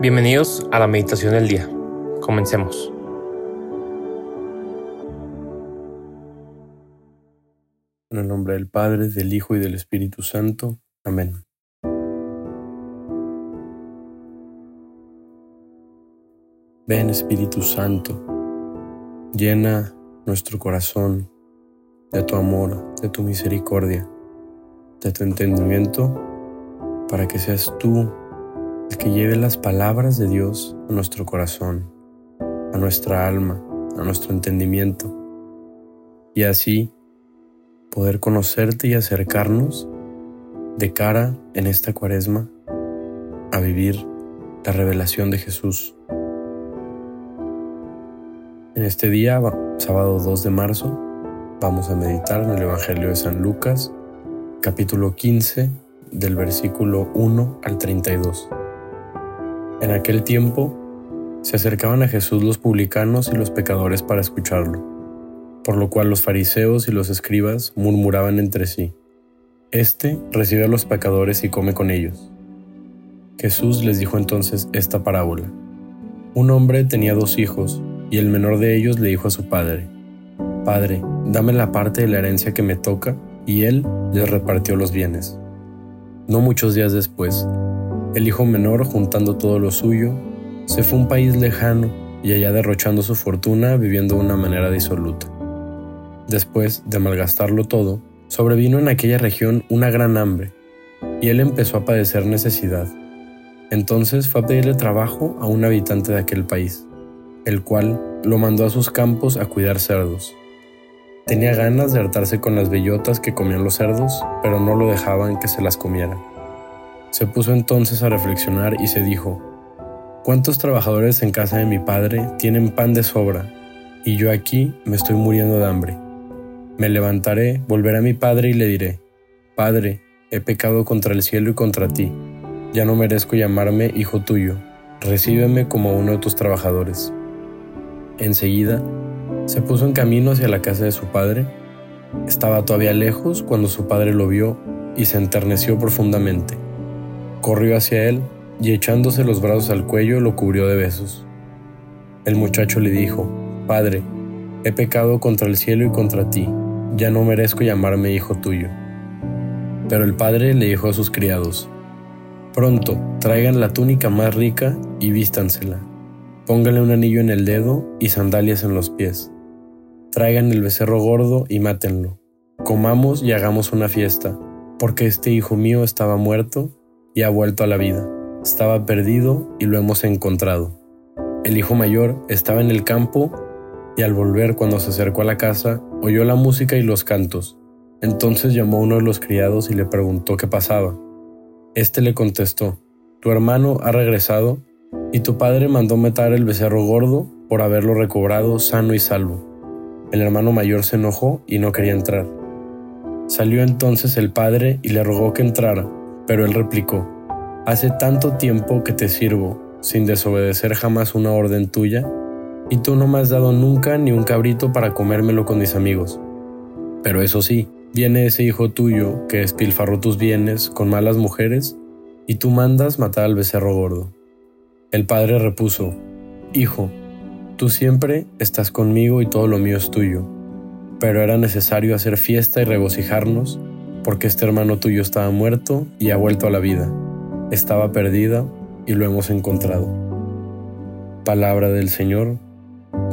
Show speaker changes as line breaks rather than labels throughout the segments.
Bienvenidos a la meditación del día. Comencemos.
En el nombre del Padre, del Hijo y del Espíritu Santo. Amén. Ven Espíritu Santo, llena nuestro corazón de tu amor, de tu misericordia, de tu entendimiento, para que seas tú el que lleve las palabras de Dios a nuestro corazón, a nuestra alma, a nuestro entendimiento, y así poder conocerte y acercarnos de cara en esta cuaresma a vivir la revelación de Jesús. En este día, sábado 2 de marzo, vamos a meditar en el Evangelio de San Lucas, capítulo 15, del versículo 1 al 32. En aquel tiempo se acercaban a Jesús los publicanos y los pecadores para escucharlo, por lo cual los fariseos y los escribas murmuraban entre sí, Este recibe a los pecadores y come con ellos. Jesús les dijo entonces esta parábola. Un hombre tenía dos hijos, y el menor de ellos le dijo a su padre, Padre, dame la parte de la herencia que me toca, y él les repartió los bienes. No muchos días después, el hijo menor, juntando todo lo suyo, se fue a un país lejano y allá derrochando su fortuna viviendo de una manera disoluta. Después de malgastarlo todo, sobrevino en aquella región una gran hambre, y él empezó a padecer necesidad. Entonces fue a pedirle trabajo a un habitante de aquel país, el cual lo mandó a sus campos a cuidar cerdos. Tenía ganas de hartarse con las bellotas que comían los cerdos, pero no lo dejaban que se las comiera. Se puso entonces a reflexionar y se dijo, ¿cuántos trabajadores en casa de mi padre tienen pan de sobra y yo aquí me estoy muriendo de hambre? Me levantaré, volveré a mi padre y le diré, Padre, he pecado contra el cielo y contra ti, ya no merezco llamarme hijo tuyo, recíbeme como uno de tus trabajadores. Enseguida, se puso en camino hacia la casa de su padre. Estaba todavía lejos cuando su padre lo vio y se enterneció profundamente corrió hacia él y echándose los brazos al cuello lo cubrió de besos. El muchacho le dijo, Padre, he pecado contra el cielo y contra ti, ya no merezco llamarme hijo tuyo. Pero el padre le dijo a sus criados, Pronto, traigan la túnica más rica y vístansela. Pónganle un anillo en el dedo y sandalias en los pies. Traigan el becerro gordo y mátenlo. Comamos y hagamos una fiesta, porque este hijo mío estaba muerto y ha vuelto a la vida. Estaba perdido y lo hemos encontrado. El hijo mayor estaba en el campo y al volver cuando se acercó a la casa oyó la música y los cantos. Entonces llamó a uno de los criados y le preguntó qué pasaba. Este le contestó, Tu hermano ha regresado y tu padre mandó matar el becerro gordo por haberlo recobrado sano y salvo. El hermano mayor se enojó y no quería entrar. Salió entonces el padre y le rogó que entrara, pero él replicó, Hace tanto tiempo que te sirvo, sin desobedecer jamás una orden tuya, y tú no me has dado nunca ni un cabrito para comérmelo con mis amigos. Pero eso sí, viene ese hijo tuyo que espilfarró tus bienes con malas mujeres, y tú mandas matar al becerro gordo. El padre repuso, Hijo, tú siempre estás conmigo y todo lo mío es tuyo, pero era necesario hacer fiesta y regocijarnos porque este hermano tuyo estaba muerto y ha vuelto a la vida. Estaba perdida y lo hemos encontrado. Palabra del Señor,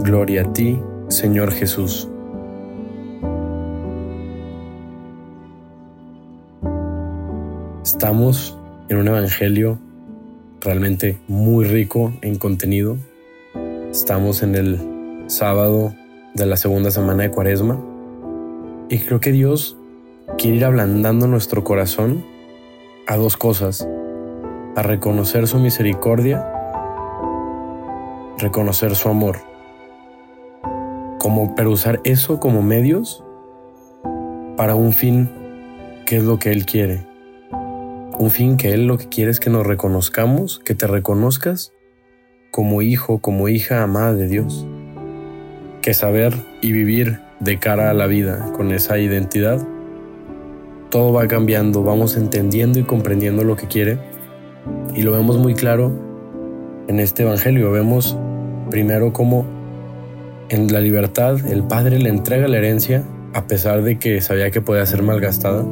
gloria a ti, Señor Jesús. Estamos en un evangelio realmente muy rico en contenido. Estamos en el sábado de la segunda semana de Cuaresma y creo que Dios quiere ir ablandando nuestro corazón a dos cosas, a reconocer su misericordia, reconocer su amor, como pero usar eso como medios para un fin que es lo que Él quiere. Un fin que Él lo que quiere es que nos reconozcamos, que te reconozcas como hijo, como hija amada de Dios. Que saber y vivir de cara a la vida con esa identidad todo va cambiando, vamos entendiendo y comprendiendo lo que quiere y lo vemos muy claro en este Evangelio. Vemos primero cómo en la libertad el Padre le entrega la herencia a pesar de que sabía que podía ser malgastada.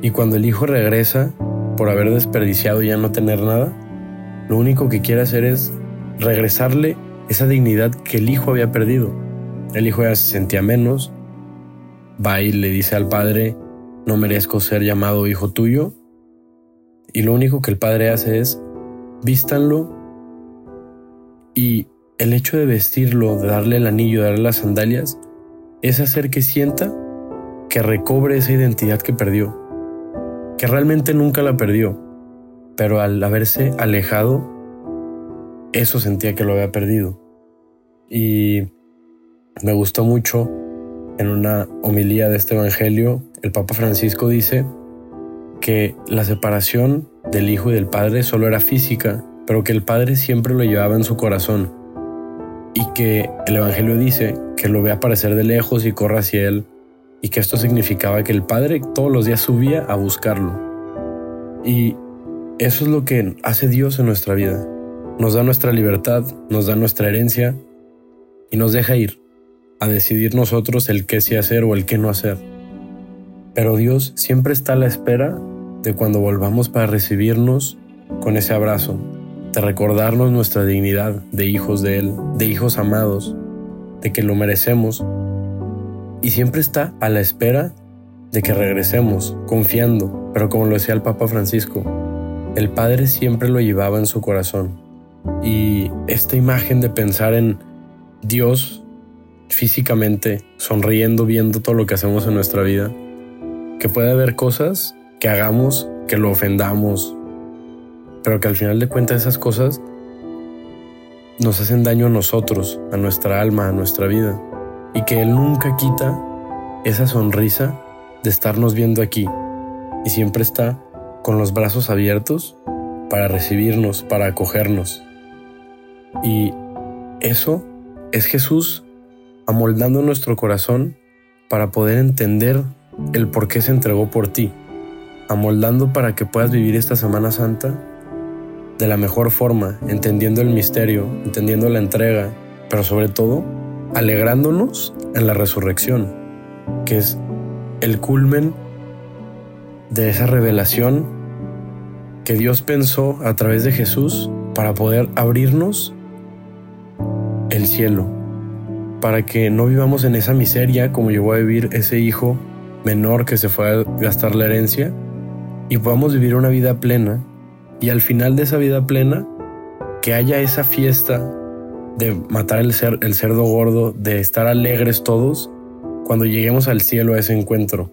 Y cuando el Hijo regresa por haber desperdiciado y ya no tener nada, lo único que quiere hacer es regresarle esa dignidad que el Hijo había perdido. El Hijo ya se sentía menos, va y le dice al Padre, no merezco ser llamado hijo tuyo. Y lo único que el Padre hace es, vístanlo y el hecho de vestirlo, de darle el anillo, de darle las sandalias, es hacer que sienta que recobre esa identidad que perdió, que realmente nunca la perdió, pero al haberse alejado, eso sentía que lo había perdido. Y me gustó mucho en una homilía de este Evangelio, el Papa Francisco dice que la separación del Hijo y del Padre solo era física, pero que el Padre siempre lo llevaba en su corazón. Y que el Evangelio dice que lo ve aparecer de lejos y corre hacia él, y que esto significaba que el Padre todos los días subía a buscarlo. Y eso es lo que hace Dios en nuestra vida. Nos da nuestra libertad, nos da nuestra herencia y nos deja ir a decidir nosotros el qué sí hacer o el qué no hacer. Pero Dios siempre está a la espera de cuando volvamos para recibirnos con ese abrazo, de recordarnos nuestra dignidad de hijos de Él, de hijos amados, de que lo merecemos. Y siempre está a la espera de que regresemos, confiando, pero como lo decía el Papa Francisco, el Padre siempre lo llevaba en su corazón. Y esta imagen de pensar en Dios físicamente, sonriendo, viendo todo lo que hacemos en nuestra vida, que puede haber cosas que hagamos que lo ofendamos, pero que al final de cuentas esas cosas nos hacen daño a nosotros, a nuestra alma, a nuestra vida, y que Él nunca quita esa sonrisa de estarnos viendo aquí, y siempre está con los brazos abiertos para recibirnos, para acogernos. Y eso es Jesús amoldando nuestro corazón para poder entender el por qué se entregó por ti, amoldando para que puedas vivir esta Semana Santa de la mejor forma, entendiendo el misterio, entendiendo la entrega, pero sobre todo alegrándonos en la resurrección, que es el culmen de esa revelación que Dios pensó a través de Jesús para poder abrirnos el cielo, para que no vivamos en esa miseria como llegó a vivir ese hijo menor que se fue a gastar la herencia y podamos vivir una vida plena y al final de esa vida plena que haya esa fiesta de matar el, el cerdo gordo, de estar alegres todos cuando lleguemos al cielo a ese encuentro.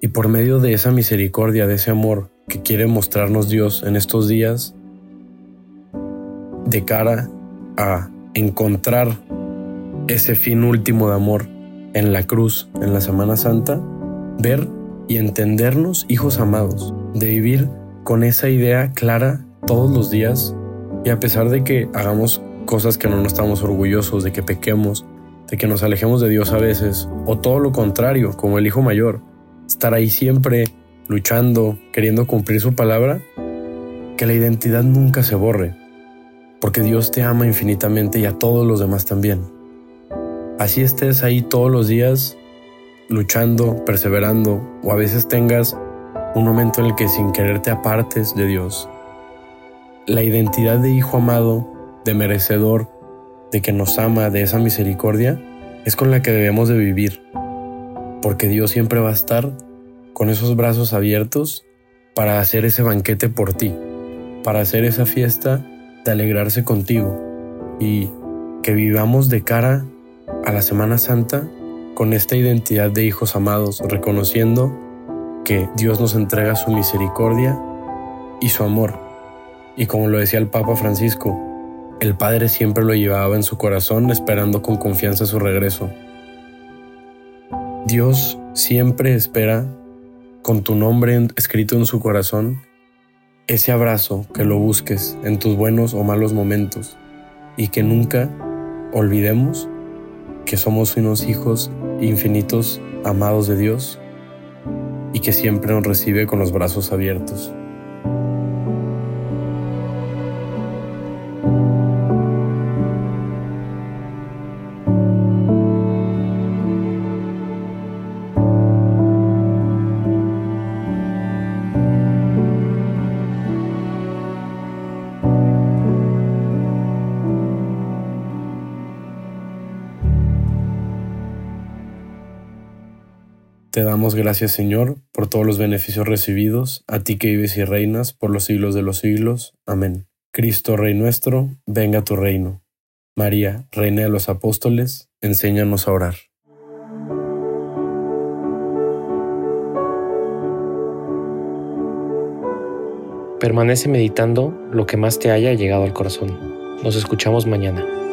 Y por medio de esa misericordia, de ese amor que quiere mostrarnos Dios en estos días, de cara a encontrar ese fin último de amor en la cruz, en la Semana Santa, ver y entendernos hijos amados, de vivir con esa idea clara todos los días y a pesar de que hagamos cosas que no nos estamos orgullosos, de que pequemos, de que nos alejemos de Dios a veces, o todo lo contrario, como el hijo mayor, estar ahí siempre luchando, queriendo cumplir su palabra, que la identidad nunca se borre, porque Dios te ama infinitamente y a todos los demás también. Así estés ahí todos los días luchando, perseverando, o a veces tengas un momento en el que sin querer te apartes de Dios. La identidad de hijo amado, de merecedor, de que nos ama, de esa misericordia, es con la que debemos de vivir, porque Dios siempre va a estar con esos brazos abiertos para hacer ese banquete por ti, para hacer esa fiesta de alegrarse contigo y que vivamos de cara a la Semana Santa con esta identidad de hijos amados, reconociendo que Dios nos entrega su misericordia y su amor. Y como lo decía el Papa Francisco, el Padre siempre lo llevaba en su corazón esperando con confianza su regreso. Dios siempre espera, con tu nombre escrito en su corazón, ese abrazo que lo busques en tus buenos o malos momentos y que nunca olvidemos que somos unos hijos infinitos amados de Dios y que siempre nos recibe con los brazos abiertos. Te damos gracias, Señor, por todos los beneficios recibidos, a ti que vives y reinas por los siglos de los siglos. Amén. Cristo, Rey nuestro, venga a tu reino. María, Reina de los Apóstoles, enséñanos a orar.
Permanece meditando lo que más te haya llegado al corazón. Nos escuchamos mañana.